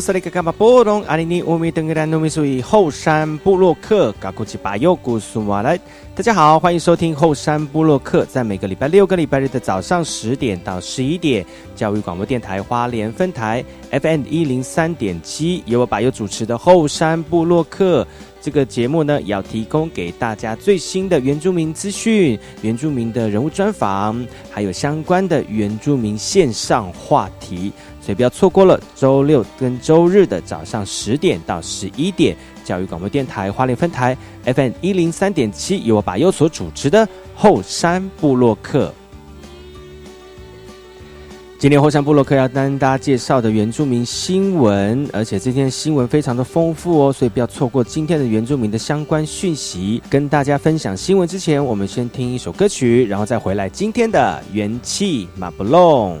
萨利格卡巴波隆阿里尼乌米登格兰努米苏伊后山布洛克嘎古吉巴尤古苏马来，大家好，欢迎收听后山部落克，在每个礼拜六跟礼拜日的早上十点到十一点，教育广播电台花莲分台 FM 一零三点七，由我巴尤主持的后山部落克这个节目呢，要提供给大家最新的原住民资讯、原住民的人物专访，还有相关的原住民线上话题。所以不要错过了周六跟周日的早上十点到十一点，教育广播电台花莲分台 FM 一零三点七，由我把优所主持的后山部落客。今天后山部落客要跟大家介绍的原住民新闻，而且这天新闻非常的丰富哦，所以不要错过今天的原住民的相关讯息。跟大家分享新闻之前，我们先听一首歌曲，然后再回来今天的元气马布隆。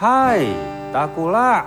嗨，大姑啦！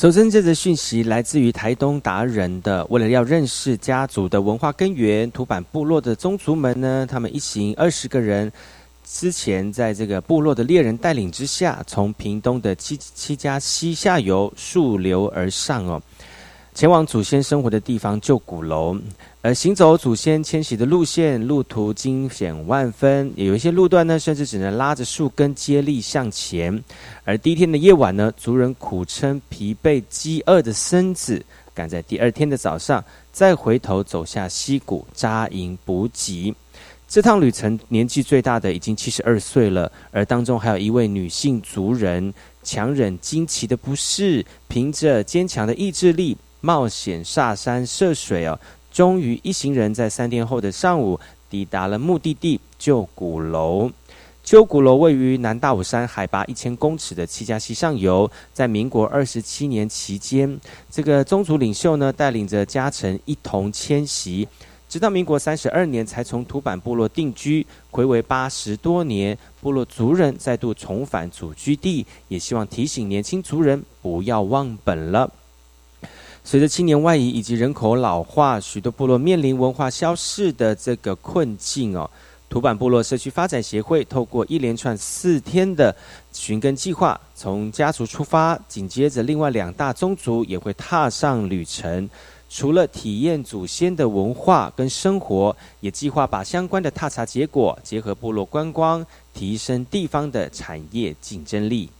首先，这则讯息来自于台东达人的。为了要认识家族的文化根源，土版部落的宗族们呢，他们一行二十个人，之前在这个部落的猎人带领之下，从屏东的七七家西下游溯流而上哦。前往祖先生活的地方旧鼓楼，而行走祖先迁徙的路线，路途惊险万分，也有一些路段呢，甚至只能拉着树根接力向前。而第一天的夜晚呢，族人苦撑疲惫饥饿的身子，赶在第二天的早上再回头走下溪谷扎营补给。这趟旅程年纪最大的已经七十二岁了，而当中还有一位女性族人，强忍惊奇的不适，凭着坚强的意志力。冒险下山涉水哦，终于一行人在三天后的上午抵达了目的地旧鼓楼。旧鼓楼位于南大武山海拔一千公尺的七家溪上游。在民国二十七年期间，这个宗族领袖呢带领着家臣一同迁徙，直到民国三十二年才从土坂部落定居。回为八十多年，部落族人再度重返祖居地，也希望提醒年轻族人不要忘本了。随着青年外移以及人口老化，许多部落面临文化消逝的这个困境哦。土坂部落社区发展协会透过一连串四天的寻根计划，从家族出发，紧接着另外两大宗族也会踏上旅程。除了体验祖先的文化跟生活，也计划把相关的踏查结果结合部落观光，提升地方的产业竞争力。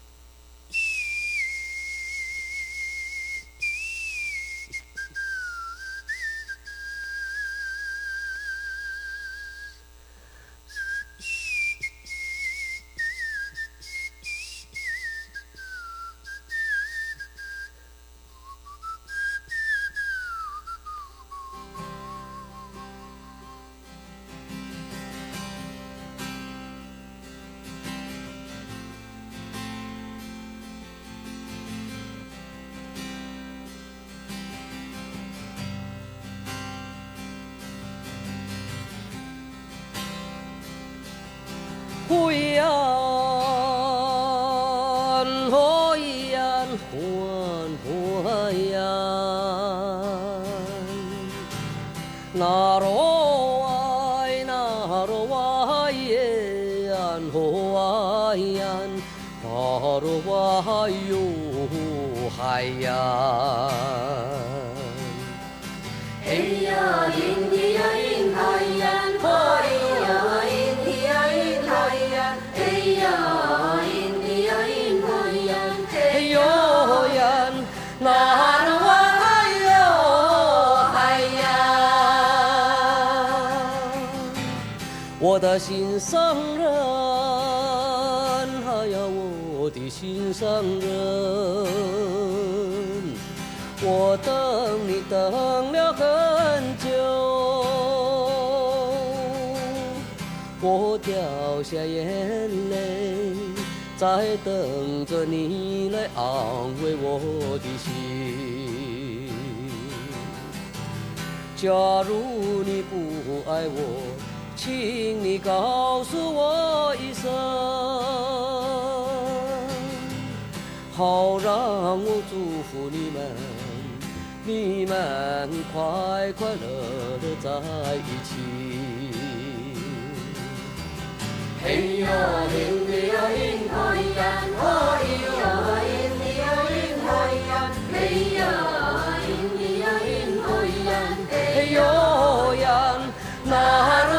我等你等了很久，我掉下眼泪，在等着你来安慰我的心。假如你不爱我。请你告诉我一声，好让我祝福你们，你们快快乐乐在一起。嘿呀，嘿咿呀，嘿咿呀，嘿咿呀，嘿咿呀，嘿咿呀，嘿呀，嘿咿呀，嘿咿呀，嘿哟呀，那。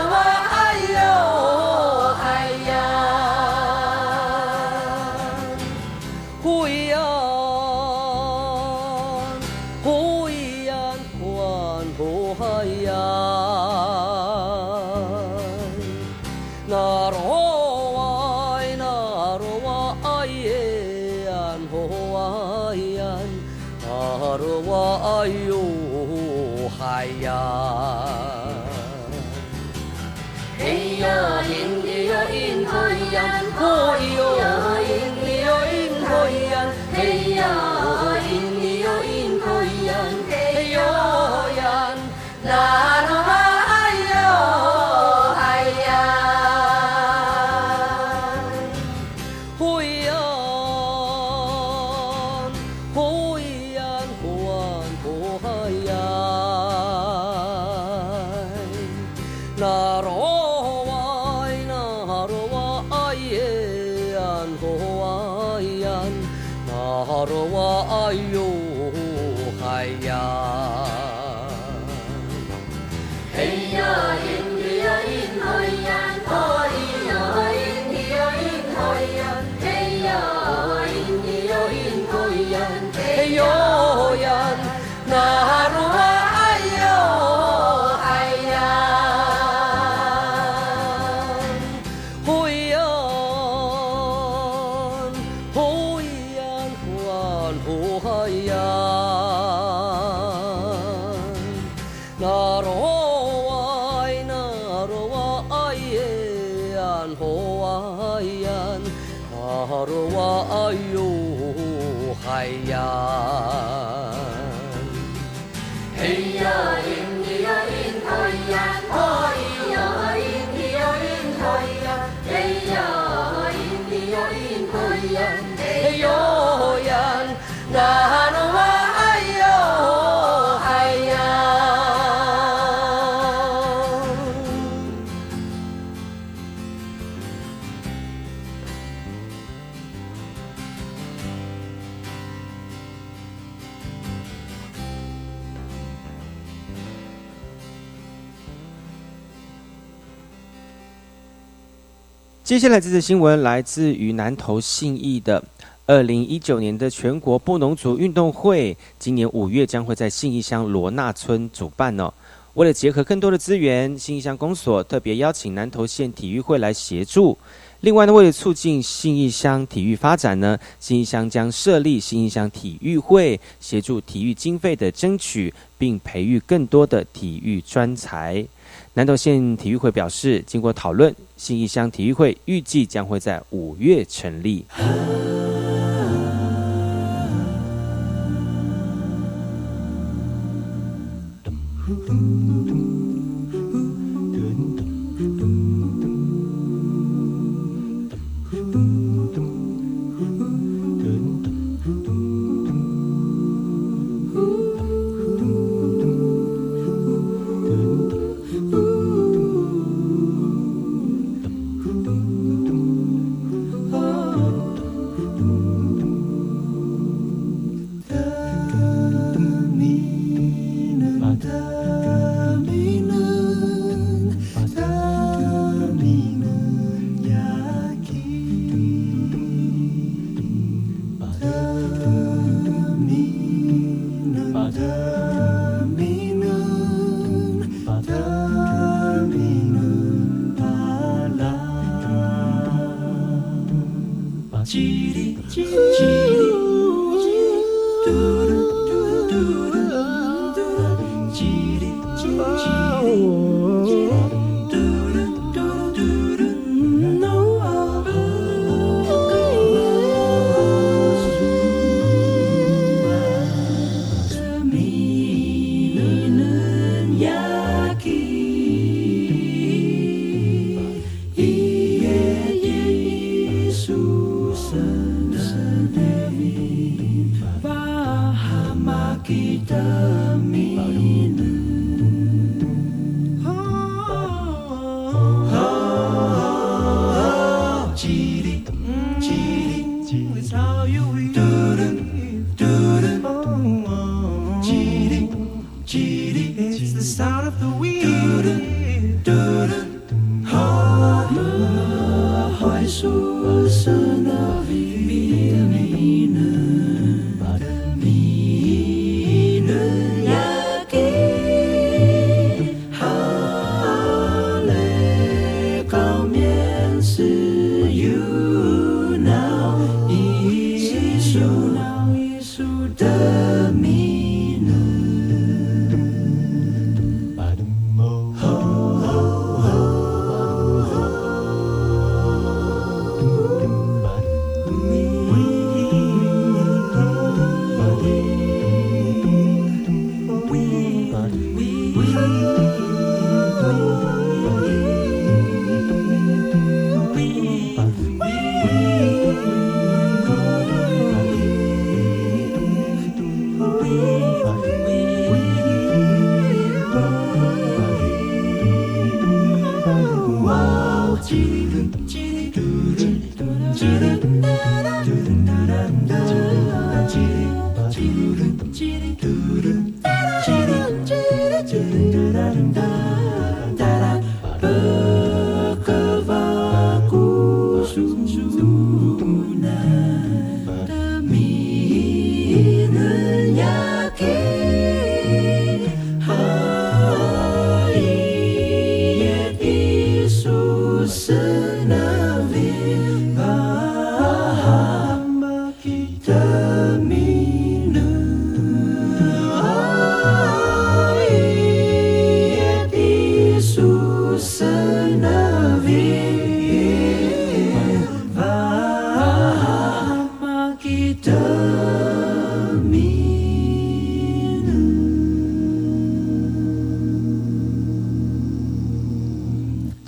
阿罗哇，哎呦，嗨呀！接下来这则新闻来自于南投信义的。二零一九年的全国布农族运动会，今年五月将会在信义乡罗纳村主办哦。为了结合更多的资源，信义乡公所特别邀请南投县体育会来协助。另外呢，为了促进信义乡体育发展呢，信义乡将设立信义乡体育会，协助体育经费的争取，并培育更多的体育专才。南投县体育会表示，经过讨论，新义乡体育会预计将会在五月成立。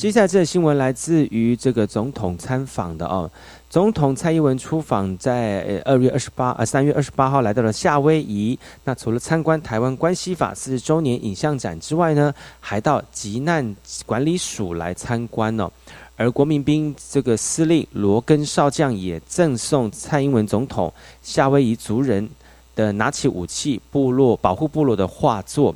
接下来这个新闻来自于这个总统参访的哦，总统蔡英文出访在二月二十八呃三月二十八号来到了夏威夷。那除了参观台湾关系法四十周年影像展之外呢，还到急难管理署来参观哦。而国民兵这个司令罗根少将也赠送蔡英文总统夏威夷族人的拿起武器部落保护部落的画作。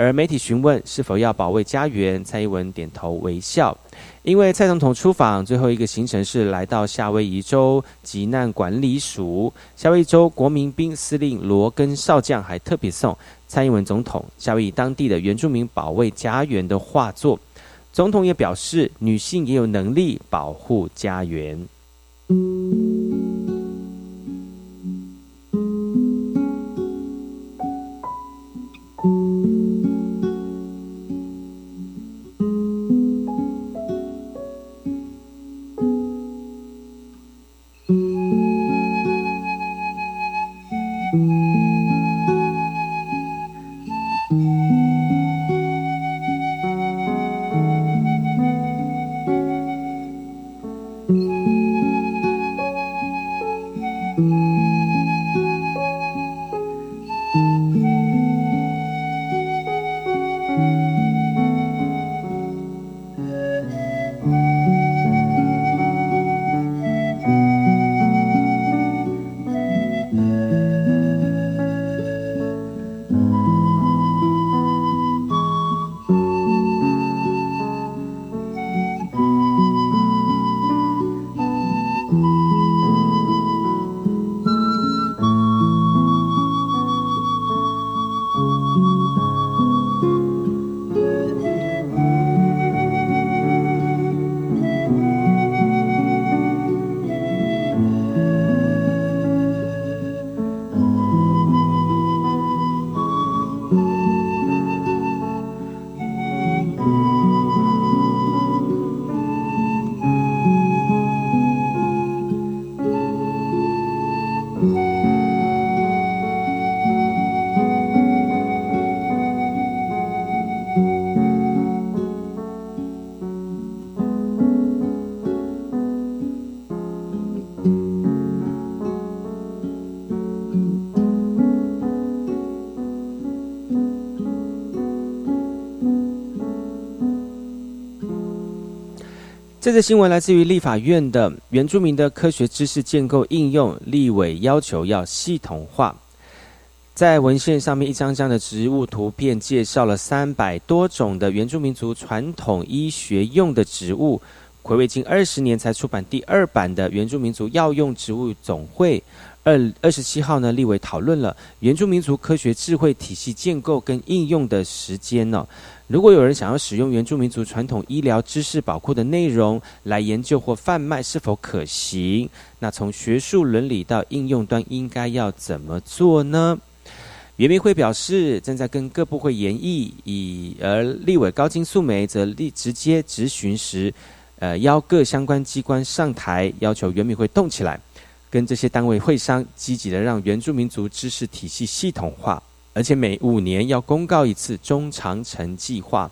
而媒体询问是否要保卫家园，蔡英文点头微笑。因为蔡总统出访最后一个行程是来到夏威夷州急难管理署，夏威夷州国民兵司令罗根少将还特别送蔡英文总统夏威夷当地的原住民保卫家园的画作。总统也表示，女性也有能力保护家园。这则新闻来自于立法院的原住民的科学知识建构应用，立委要求要系统化。在文献上面，一张张的植物图片介绍了三百多种的原住民族传统医学用的植物。暌违近二十年才出版第二版的《原住民族药用植物总会》。二二十七号呢，立委讨论了原住民族科学智慧体系建构跟应用的时间呢。如果有人想要使用原住民族传统医疗知识宝库的内容来研究或贩卖，是否可行？那从学术伦理到应用端，应该要怎么做呢？原民会表示，正在跟各部会研议，以而立委高金素梅则立直接质询时，呃，邀各相关机关上台，要求原民会动起来。跟这些单位会商，积极的让原住民族知识体系系统化，而且每五年要公告一次中长程计划。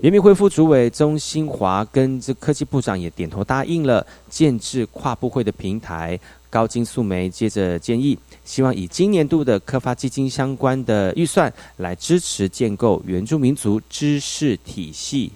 原民会副主委钟新华跟这科技部长也点头答应了建制跨部会的平台。高金素梅接着建议，希望以今年度的科发基金相关的预算来支持建构原住民族知识体系。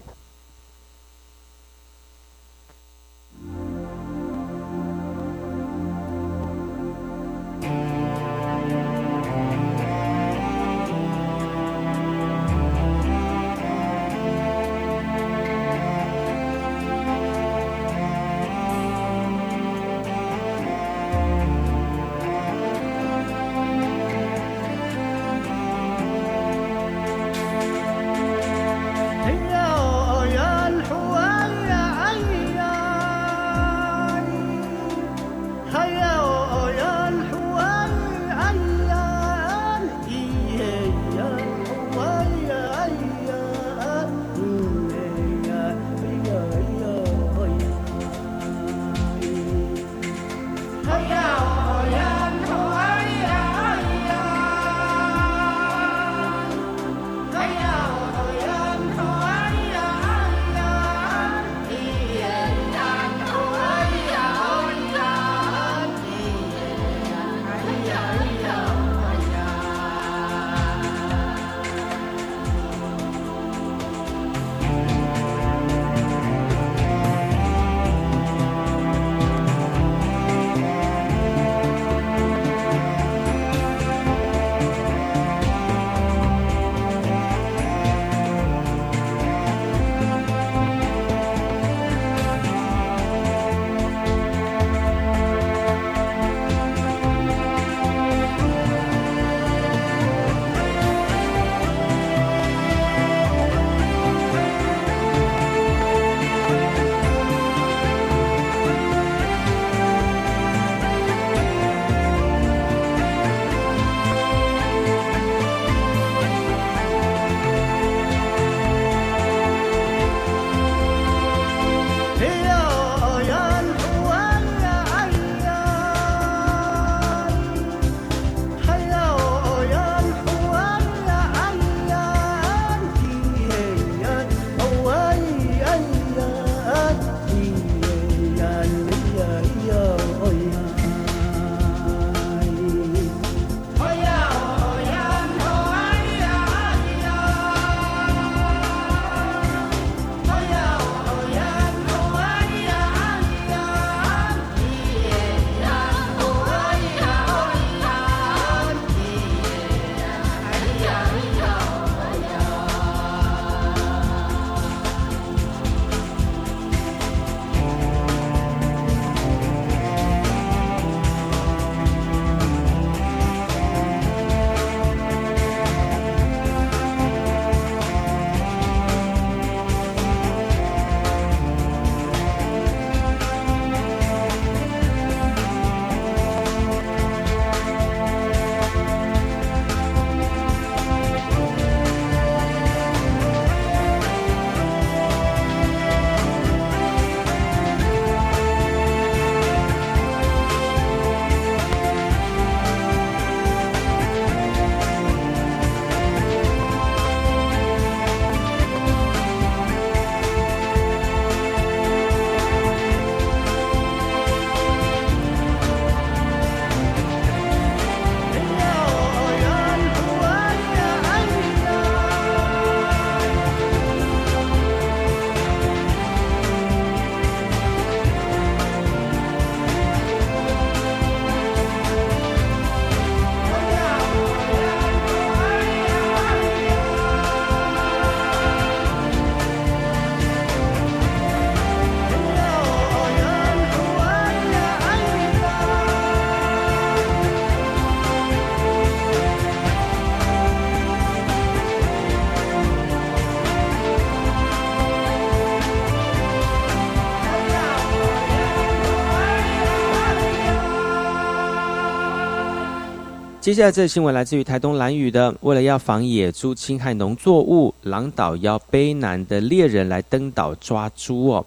接下来这新闻来自于台东兰屿的，为了要防野猪侵害农作物，狼岛邀卑南的猎人来登岛抓猪哦。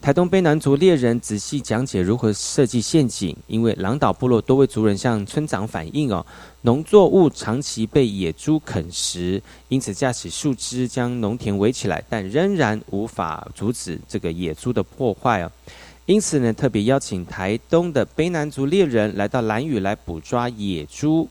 台东卑南族猎人仔细讲解如何设计陷阱，因为狼岛部落多位族人向村长反映哦，农作物长期被野猪啃食，因此架起树枝将农田围起来，但仍然无法阻止这个野猪的破坏哦。因此呢，特别邀请台东的卑南族猎人来到兰屿来捕抓野猪。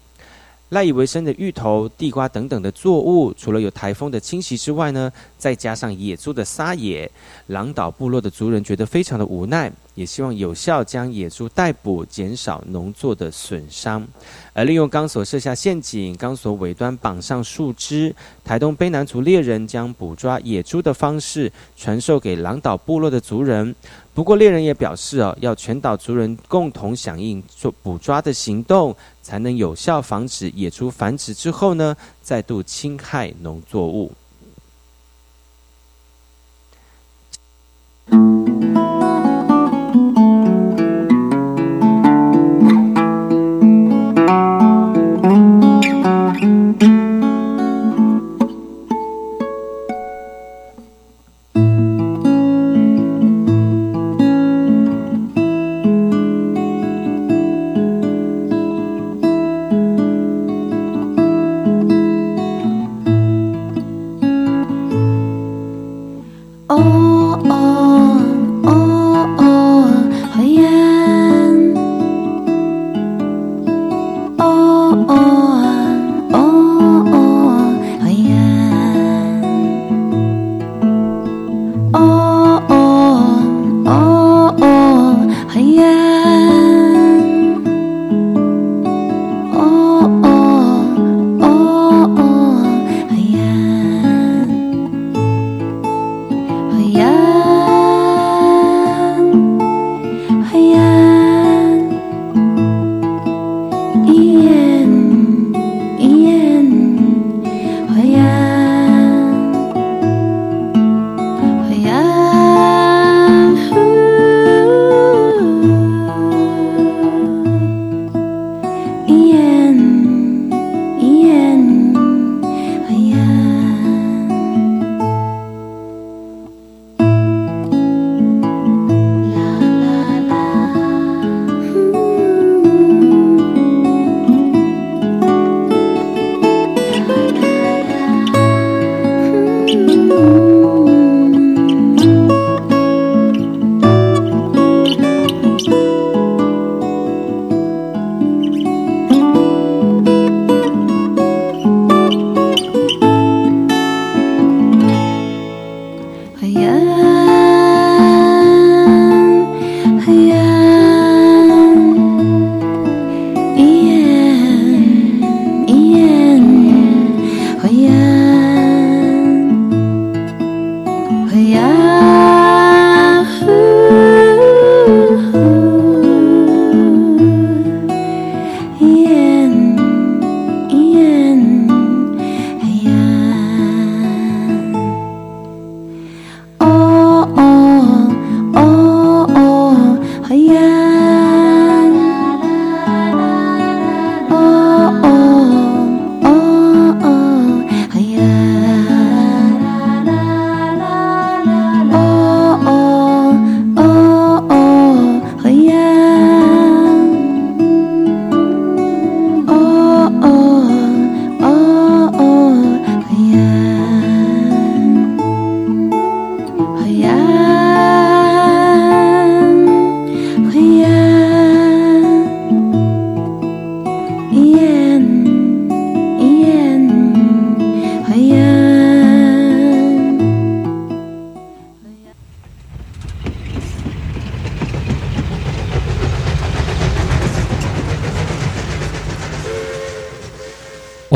赖以为生的芋头、地瓜等等的作物，除了有台风的侵袭之外呢，再加上野猪的撒野，狼岛部落的族人觉得非常的无奈，也希望有效将野猪逮捕，减少农作的损伤。而利用钢索设下陷阱，钢索尾端绑上树枝，台东卑南族猎人将捕抓野猪的方式传授给狼岛部落的族人。不过，猎人也表示哦，要全岛族人共同响应做捕抓的行动，才能有效防止野猪繁殖之后呢，再度侵害农作物。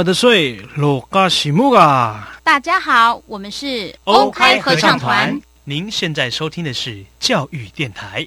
么的水，罗嘎西木啊！大家好，我们是欧开合唱团。您现在收听的是教育电台。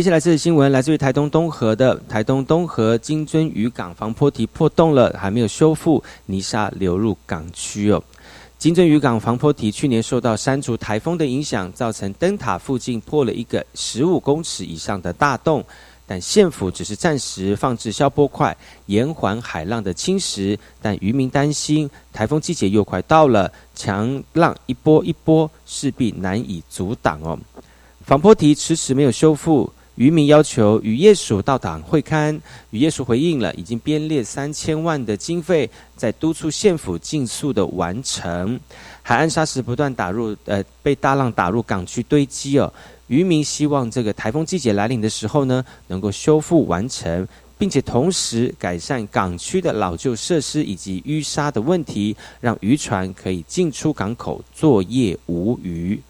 接下来这则新闻来自于台东东河的台东东河金樽渔港防坡堤破洞了，还没有修复，泥沙流入港区哦。金樽渔港防坡堤去年受到山竹台风的影响，造成灯塔附近破了一个十五公尺以上的大洞，但县府只是暂时放置消波块，延缓海浪的侵蚀。但渔民担心台风季节又快到了，强浪一波一波，势必难以阻挡哦。防坡堤迟迟没有修复。渔民要求渔业署到党会刊，渔业署回应了，已经编列三千万的经费，在督促县府尽速的完成。海岸沙石不断打入，呃，被大浪打入港区堆积哦。渔民希望这个台风季节来临的时候呢，能够修复完成，并且同时改善港区的老旧设施以及淤沙的问题，让渔船可以进出港口作业无虞。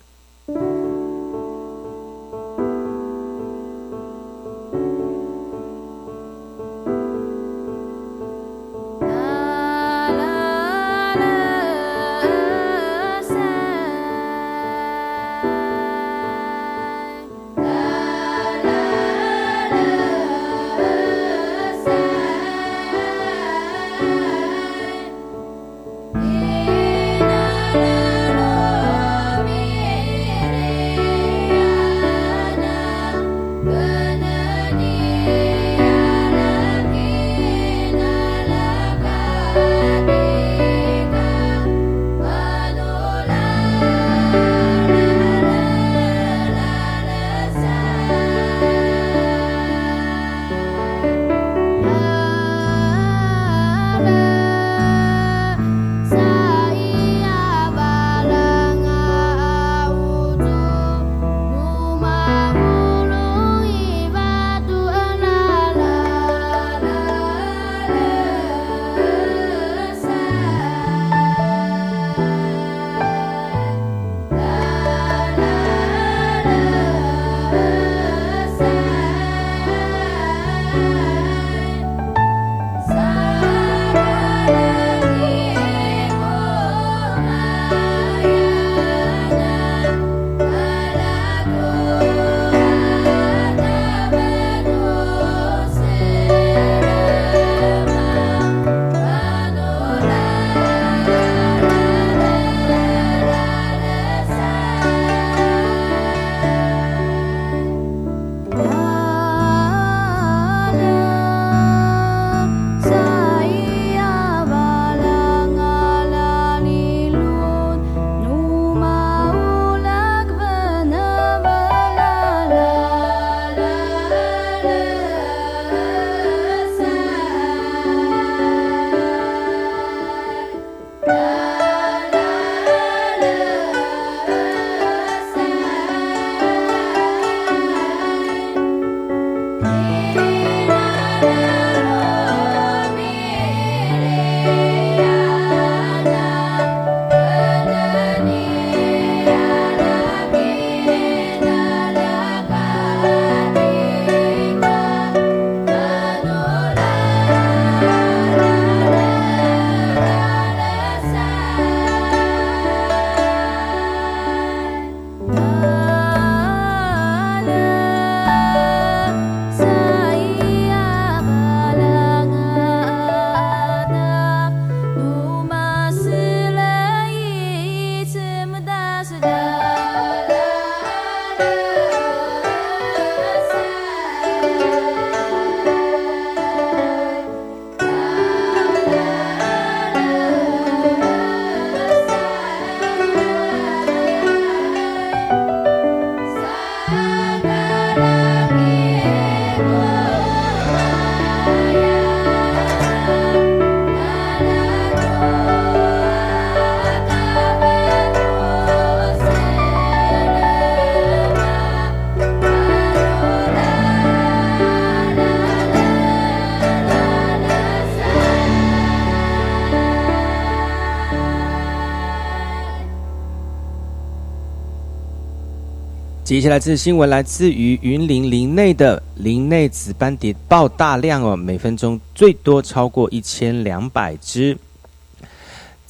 接下来这新闻来自于云林林内的林内紫斑蝶爆大量哦，每分钟最多超过一千两百只。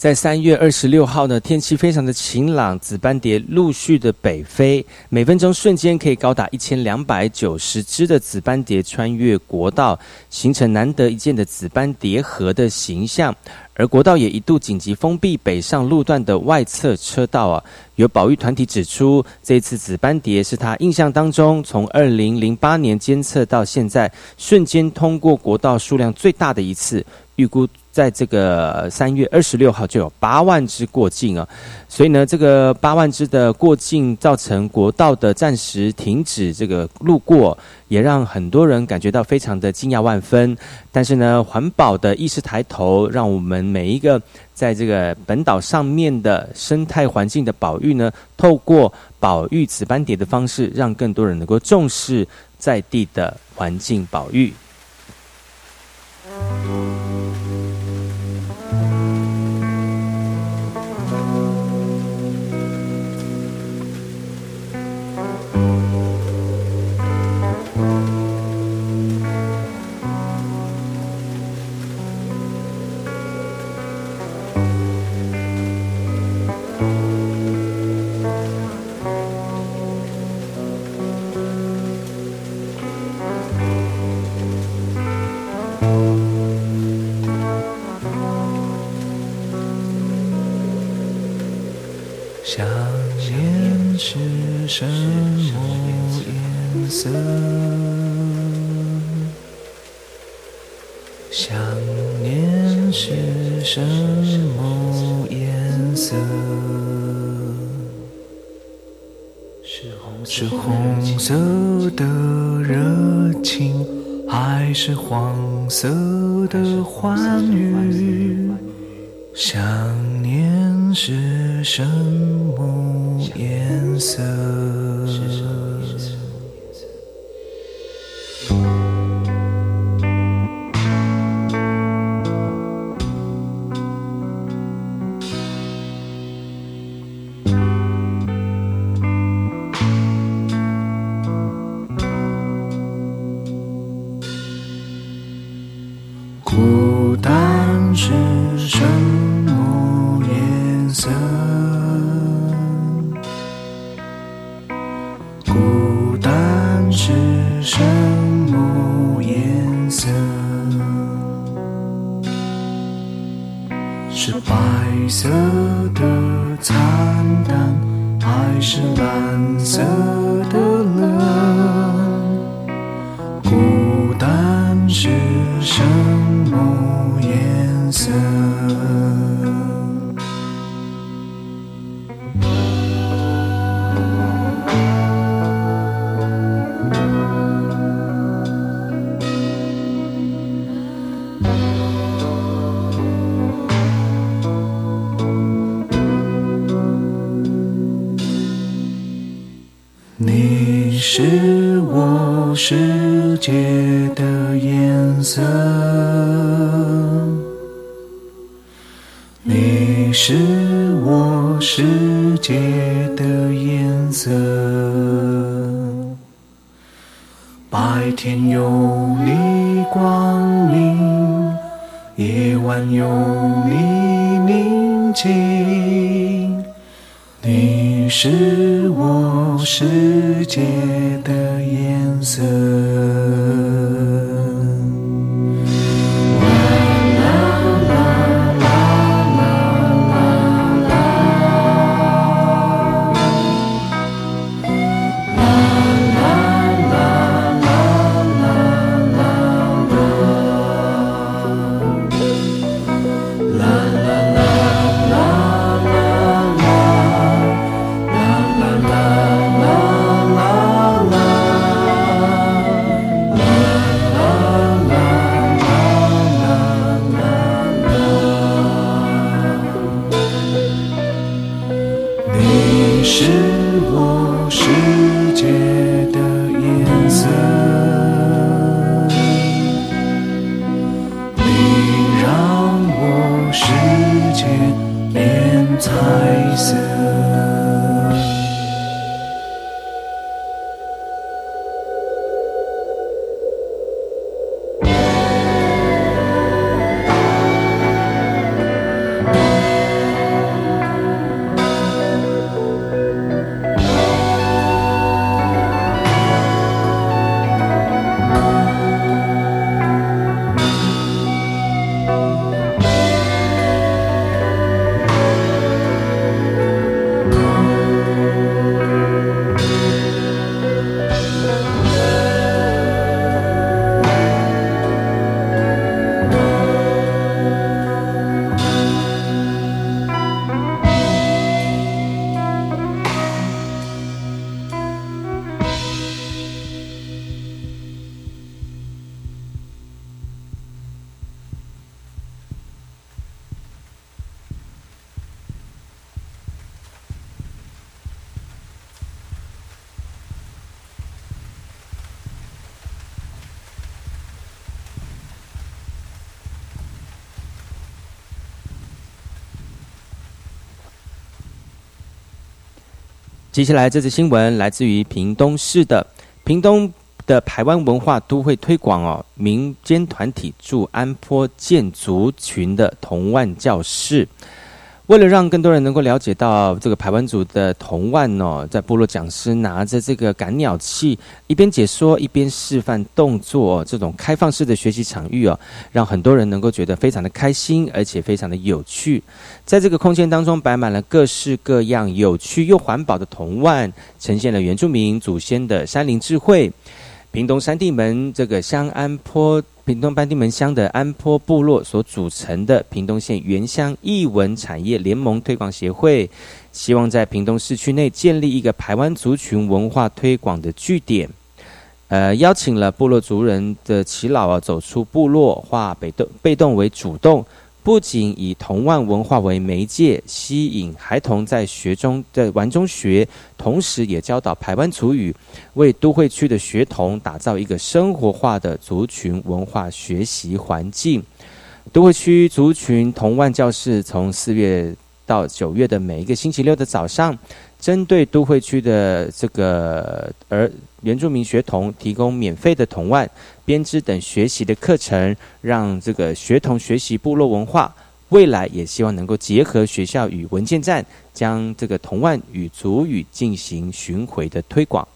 在三月二十六号呢，天气非常的晴朗，紫斑蝶陆续的北飞，每分钟瞬间可以高达一千两百九十只的紫斑蝶穿越国道，形成难得一见的紫斑蝶河的形象。而国道也一度紧急封闭北上路段的外侧车道啊。有保育团体指出，这次紫斑蝶是他印象当中从二零零八年监测到现在瞬间通过国道数量最大的一次，预估。在这个三月二十六号就有八万只过境啊，所以呢，这个八万只的过境造成国道的暂时停止这个路过，也让很多人感觉到非常的惊讶万分。但是呢，环保的意识抬头，让我们每一个在这个本岛上面的生态环境的保育呢，透过保育紫斑蝶的方式，让更多人能够重视在地的环境保育。的欢愉？想念是什么颜色？是我世界的颜色。接下来这次新闻来自于屏东市的屏东的台湾文化都会推广哦，民间团体驻安坡建族群的同万教室。为了让更多人能够了解到这个排湾族的铜万哦，在部落讲师拿着这个赶鸟器，一边解说一边示范动作，这种开放式的学习场域哦，让很多人能够觉得非常的开心，而且非常的有趣。在这个空间当中，摆满了各式各样有趣又环保的铜腕，呈现了原住民祖先的山林智慧。屏东山地门这个香安坡。屏东班地门乡的安坡部落所组成的屏东县原乡艺文产业联盟推广协会，希望在屏东市区内建立一个台湾族群文化推广的据点。呃，邀请了部落族人的耆老啊，走出部落，化被动被动为主动。不仅以童玩文化为媒介，吸引孩童在学中在玩中学，同时也教导台湾族语，为都会区的学童打造一个生活化的族群文化学习环境。都会区族群童玩教室从四月到九月的每一个星期六的早上。针对都会区的这个儿原住民学童提供免费的童玩、编织等学习的课程，让这个学童学习部落文化。未来也希望能够结合学校与文件站，将这个同案与族语进行巡回的推广。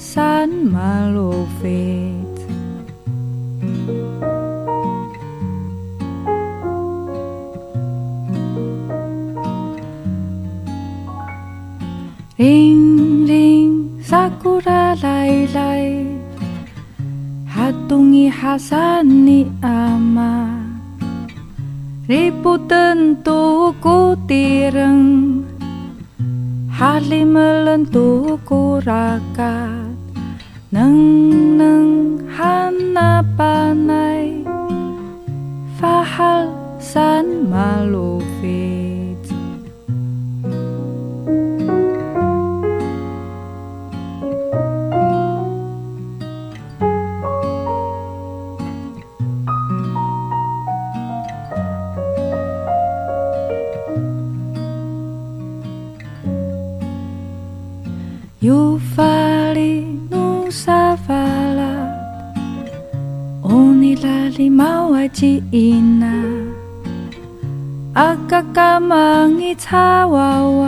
San Malofit Ring ring sakura lai lai. Hatungi hasani ama. Ribu tentu ku tireng Hali melentuku raka 能能汉那巴奈，法哈三马路飞。你擦哇。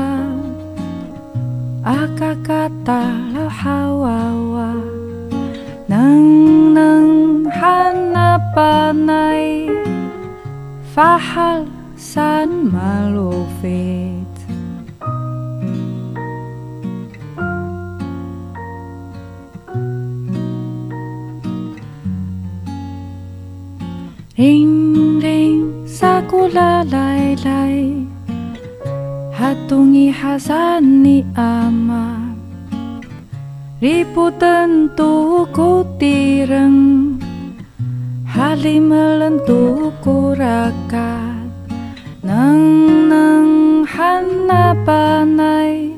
Nang nang hanapanay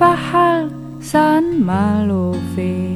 Fahal san malufi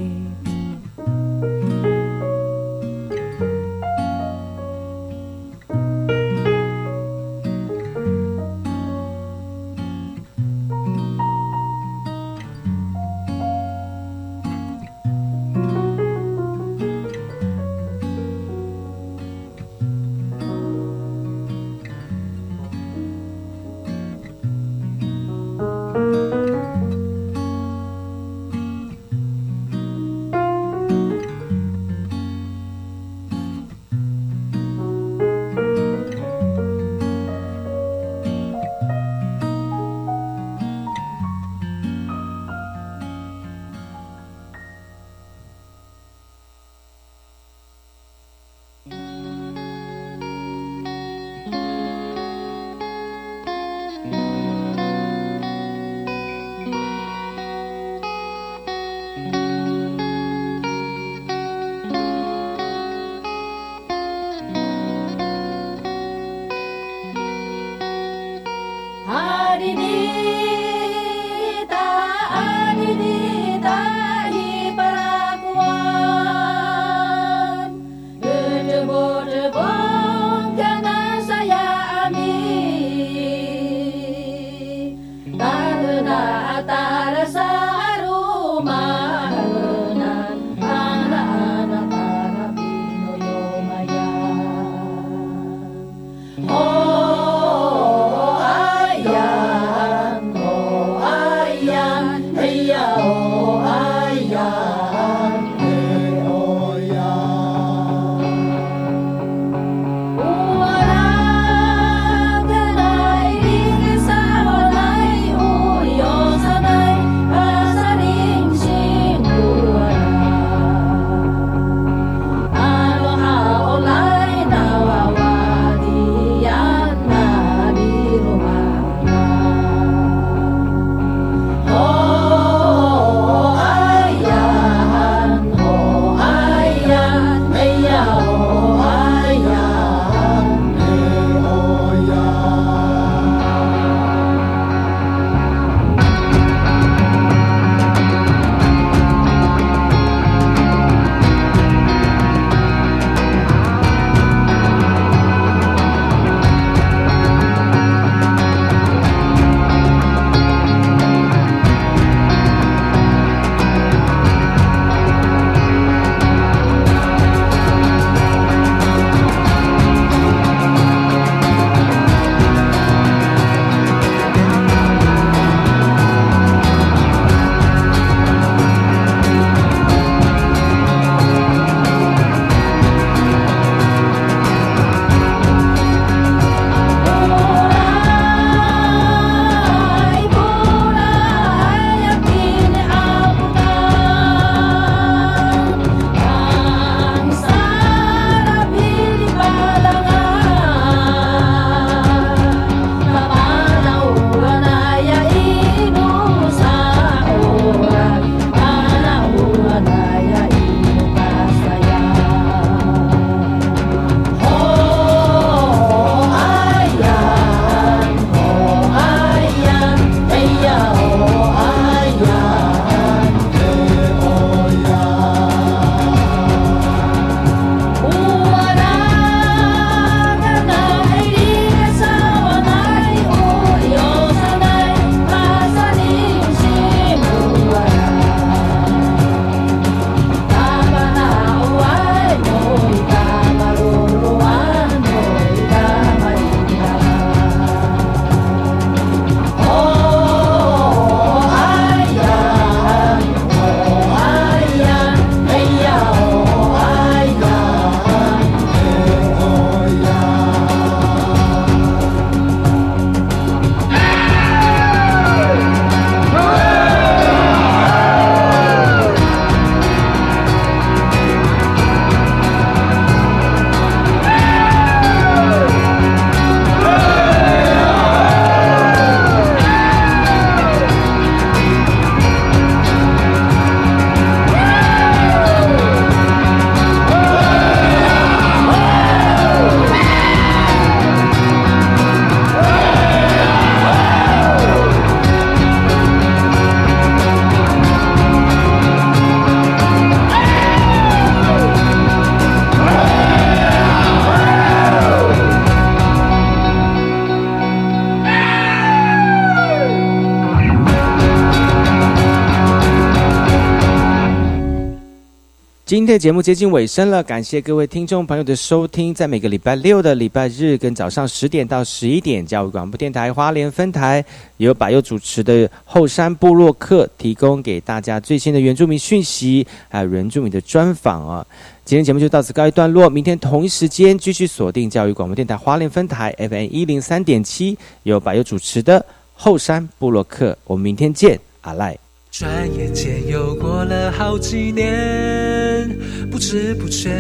今天的节目接近尾声了，感谢各位听众朋友的收听。在每个礼拜六的礼拜日跟早上十点到十一点，教育广播电台花莲分台由百佑主持的后山部落客，提供给大家最新的原住民讯息，还有原住民的专访啊。今天节目就到此告一段落，明天同一时间继续锁定教育广播电台花莲分台 FM 一零三点七，由百佑主持的后山部落客。我们明天见，阿赖。转眼间又过了好几年，不知不觉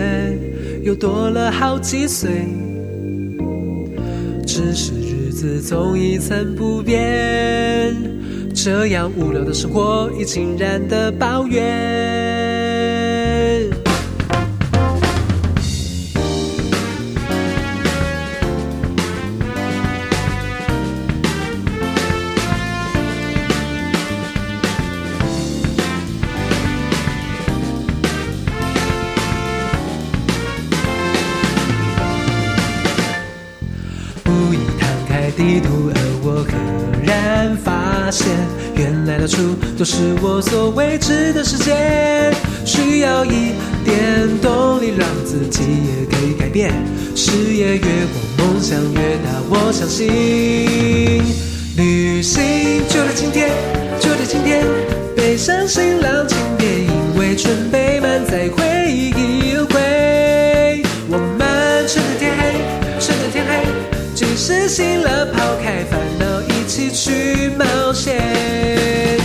又多了好几岁。只是日子总一成不变，这样无聊的生活已经懒得抱怨。到处都是我所未知的世界。需要一点动力，让自己也可以改变。事业越广，梦想越大，我相信。旅行就在今天，就在今天，背上行囊，请别因为准备满载回忆而归。我们趁着天黑，趁着天黑。即使醒了，抛开烦恼，一起去冒险。